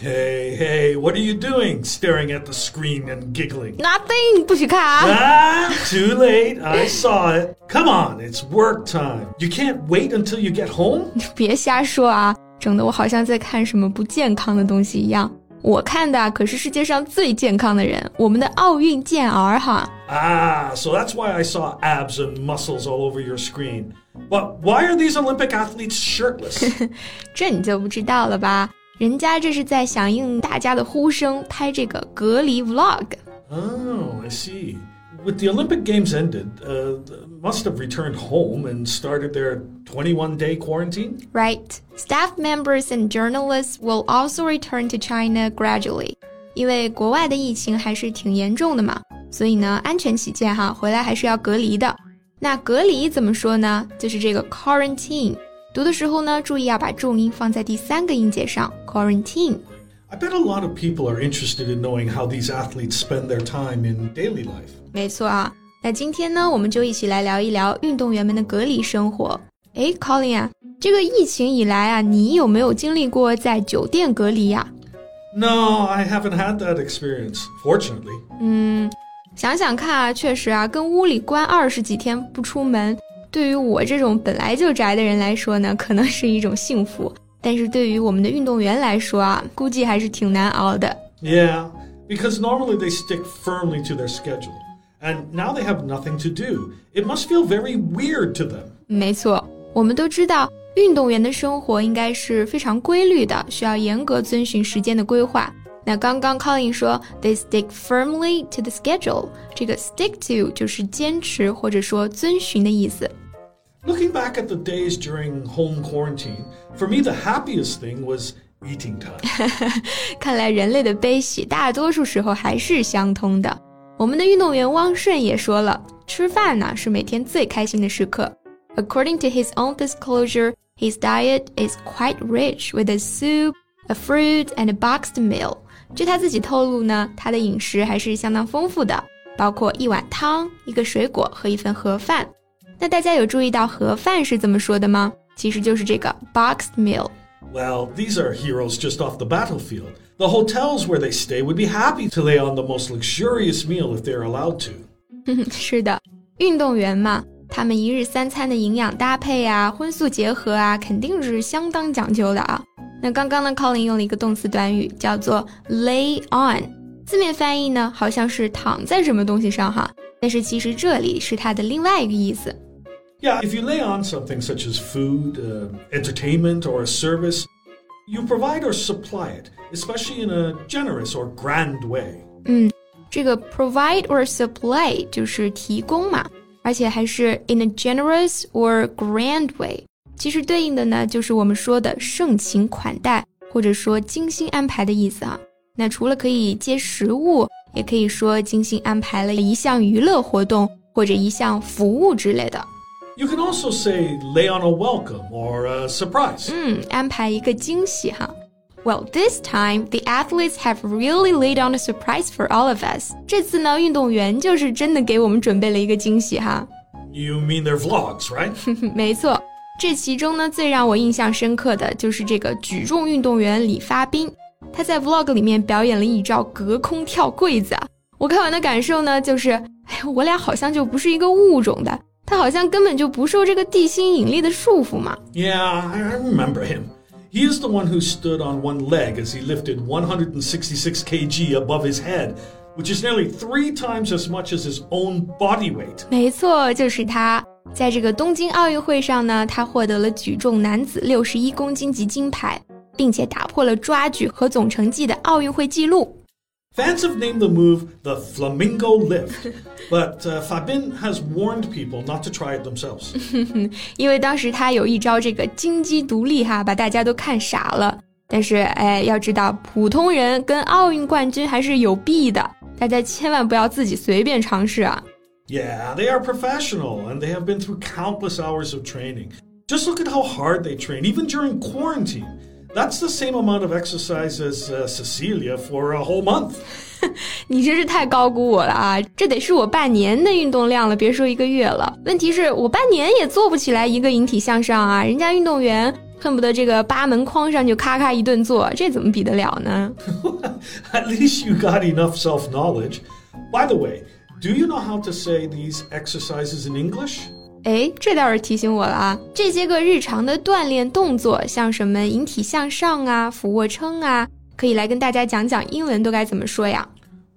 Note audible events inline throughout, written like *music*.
！Hey, hey, what are you doing? Staring at the screen and giggling. Nothing，不许看啊 Ah, too late. I saw it. Come on, it's work time. You can't wait until you get home? *laughs* 别瞎说啊，整得我好像在看什么不健康的东西一样。我看的可是世界上最健康的人，我们的奥运健儿哈。 Ah, so that's why I saw abs and muscles all over your screen. But why are these Olympic athletes shirtless? *laughs* 这你就不知道了吧？ 人家这是在响应大家的呼声，拍这个隔离 vlog。 oh, I see. With the Olympic Games ended, uh, must have returned home and started their 21 day quarantine? Right. Staff members and journalists will also return to China gradually. 因为国外的疫情还是挺严重的嘛，所以呢，安全起见哈，回来还是要隔离的。那隔离怎么说呢？就是这个 quarantine。 读的时候呢，注意要把重音放在第三个音节上，quarantine。 I bet a lot of people are interested in knowing how these athletes spend their time in daily life. 没错啊，那今天呢，我们就一起来聊一聊运动员们的隔离生活。诶 c o l i n 啊，这个疫情以来啊，你有没有经历过在酒店隔离呀、 No, I haven't had that experience, fortunately. 想想看啊，确实啊，跟屋里关二十几天不出门， 对于我这种本来就宅的人来说呢，可能是一种幸福。但是对于我们的运动员来说啊，估计还是挺难熬的。 Yeah, because normally they stick firmly to their schedule. And now they have nothing to do. It must feel very weird to them. 没错，我们都知道，运动员的生活应该是非常规律的，需要严格遵循时间的规划。那刚刚 Colin 说 they stick firmly to the schedule，这个 stick to 就是坚持或者说遵循的意思。 Looking back at the days during home quarantine, for me the happiest thing was eating time. *laughs* 看来人类的悲喜大多数时候还是相通的。我们的运动员汪顺也说了，吃饭呢是每天最开心的时刻。According to his own disclosure, his diet is quite rich with a soup, a fruit, and a boxed meal. 据他自己透露呢，他的饮食还是相当丰富的，包括一碗汤、一个水果和一份盒饭。 那大家有注意到盒饭是怎么说的吗？其实就是这个 boxed meal。Well, these are heroes just off the battlefield. The hotels where they stay would be happy to lay on the most luxurious meal if they're allowed to. 是的，运动员嘛，他们一日三餐的营养搭配啊，荤素结合啊，肯定是相当讲究的啊。那刚刚呢，Colin 用了一个动词短语，叫做 lay on，字面翻译呢好像是躺在什么东西上哈，但是其实这里是它的另外一个意思。Yeah, if you lay on something such as food, uh, entertainment, or a service, you provide or supply it, especially in a generous or grand way. 这个 provide or supply 就是提供嘛，而且还是 in a generous or grand way。其实对应的呢，就是我们说的盛情款待，或者说精心安排的意思啊。那除了可以接食物，也可以说精心安排了一项娱乐活动或者一项服务之类的。 You can also say lay on a welcome or a surprise. 嗯，安排一个惊喜哈。Well, this time the athletes have really laid on a surprise for all of us. 这次呢，运动员就是真的给我们准备了一个惊喜哈。 You mean their vlogs, right? *laughs* 没错，这其中呢，最让我印象深刻的就是这个举重运动员李发斌，他在 vlog 里面表演了一招隔空跳柜子啊。我看完的感受呢，就是，哎呀，我俩好像就不是一个物种的， 他好像根本就不受这个地心引力的束缚嘛。Yeah, I remember him. He is the one who stood on one leg as he lifted 166 kg above his head, which is nearly three times as much as his own body weight. 没错，就是他。在这个东京奥运会上呢，他获得了举重男子六十一公斤级金牌，并且打破了抓举和总成绩的奥运会纪录。Fans have named the move the Flamingo Lift, *laughs* but uh, Fabin has warned people not to try it themselves. *laughs* 因为当时他有一招这个金鸡独立哈，把大家都看傻了。 但是，哎，要知道，普通人跟奥运冠军还是有弊的，大家千万不要自己随便尝试啊。Yeah, they are professional and they have been through countless hours of training. Just look at how hard they train, even during quarantine. That's the same amount of exercise as uh, Cecilia for a whole month. *laughs* 你真是太高估我了啊！这得是我半年的运动量了，别说一个月了。问题是我半年也做不起来一个引体向上啊！人家运动员恨不得这个八门框上就咔咔一顿做，这怎么比得了呢？At least *laughs* you got enough self-knowledge. By the way, do you know how to say these exercises in English? 哎，这倒是提醒我了啊！这些个日常的锻炼动作，像什么引体向上啊、俯卧撑啊，可以来跟大家讲讲英文都该怎么说呀？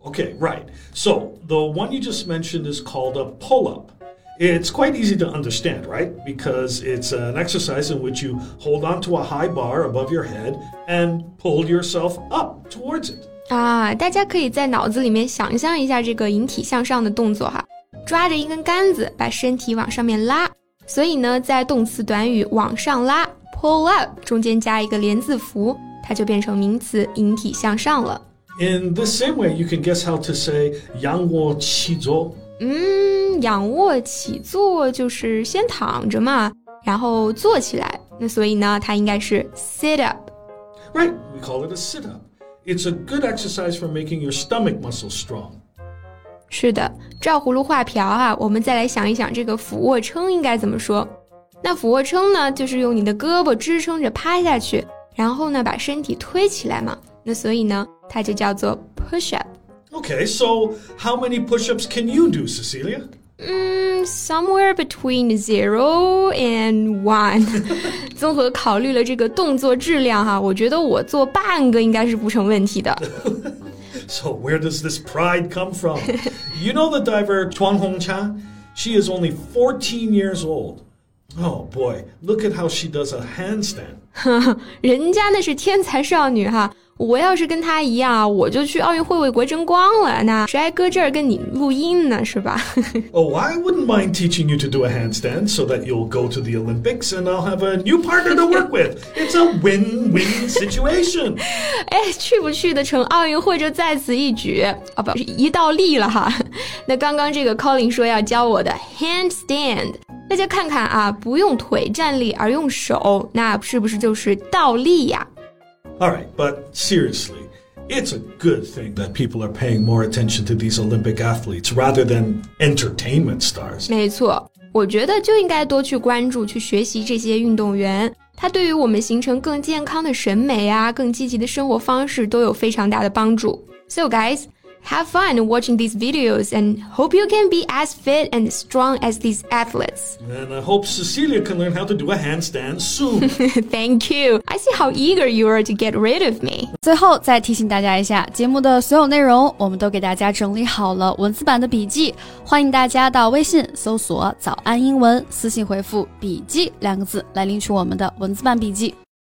Okay, right. So the one you just mentioned is called a pull-up. It's quite easy to understand, right? Because it's an exercise in which you hold onto a high bar above your head and pull yourself up towards it. 啊，大家可以在脑子里面想象一下这个引体向上的动作哈， 抓着一根杆子把身体往上面拉。所以呢，在动词短语往上拉 pull up 中间加一个连字符，它就变成名词引体向上了。In the same way, you can guess how to say 仰卧起坐。嗯，仰卧起坐就是先躺着嘛，然后坐起来。那所以呢，它应该是 sit up。Right, we call it a sit up. It's a good exercise for making your stomach muscles strong. 是的，照葫芦画瓢啊，我们再来想一想这个俯卧撑应该怎么说。那俯卧撑呢，就是用你的胳膊支撑着趴下去，然后呢把身体推起来嘛。那所以呢，它就叫做 push up。Okay, so how many push-ups can you do, Cecilia? Mm, somewhere between zero and one。*laughs* 综合考虑了这个动作质量哈，我觉得我做半个应该是不成问题的。so where *laughs* does this pride come from? *laughs* You know the diver Quan Hongchan? She is only 14 years old. Oh boy, look at how she does a handstand. *laughs* 人家那是天才少女哈，我要是跟他一样，我就去奥运会为国争光了。那谁还搁这儿跟你录音呢？是吧？Oh, I wouldn't mind teaching you to do a handstand so that you'll go to the Olympics and I'll have a new partner to work with. It's a win-win situation. 哎，去不去得成奥运会就在此一举啊，不是一倒立了哈。那刚刚这个 Colin 说要教我的 handstand，大家看看啊，不用腿站立而用手，那是不是就是倒立呀 ？all right, but seriously, it's a good thing that people are paying more attention to these Olympic athletes rather than entertainment stars. 没错，我觉得就应该多去关注、去学习这些运动员，他对于我们形成更健康的审美啊、更积极的生活方式都有非常大的帮助。So guys. Have fun watching these videos and hope you can be as fit and strong as these athletes. And I hope Cecilia can learn how to do a handstand soon. *laughs* Thank you. I see how eager you are to get rid of me. 最后再提醒大家一下，节目的所有内容我们都给大家整理好了文字版的笔记，欢迎大家到微信搜索“早安英文”，私信回复“笔记”两个字来领取我们的文字版笔记。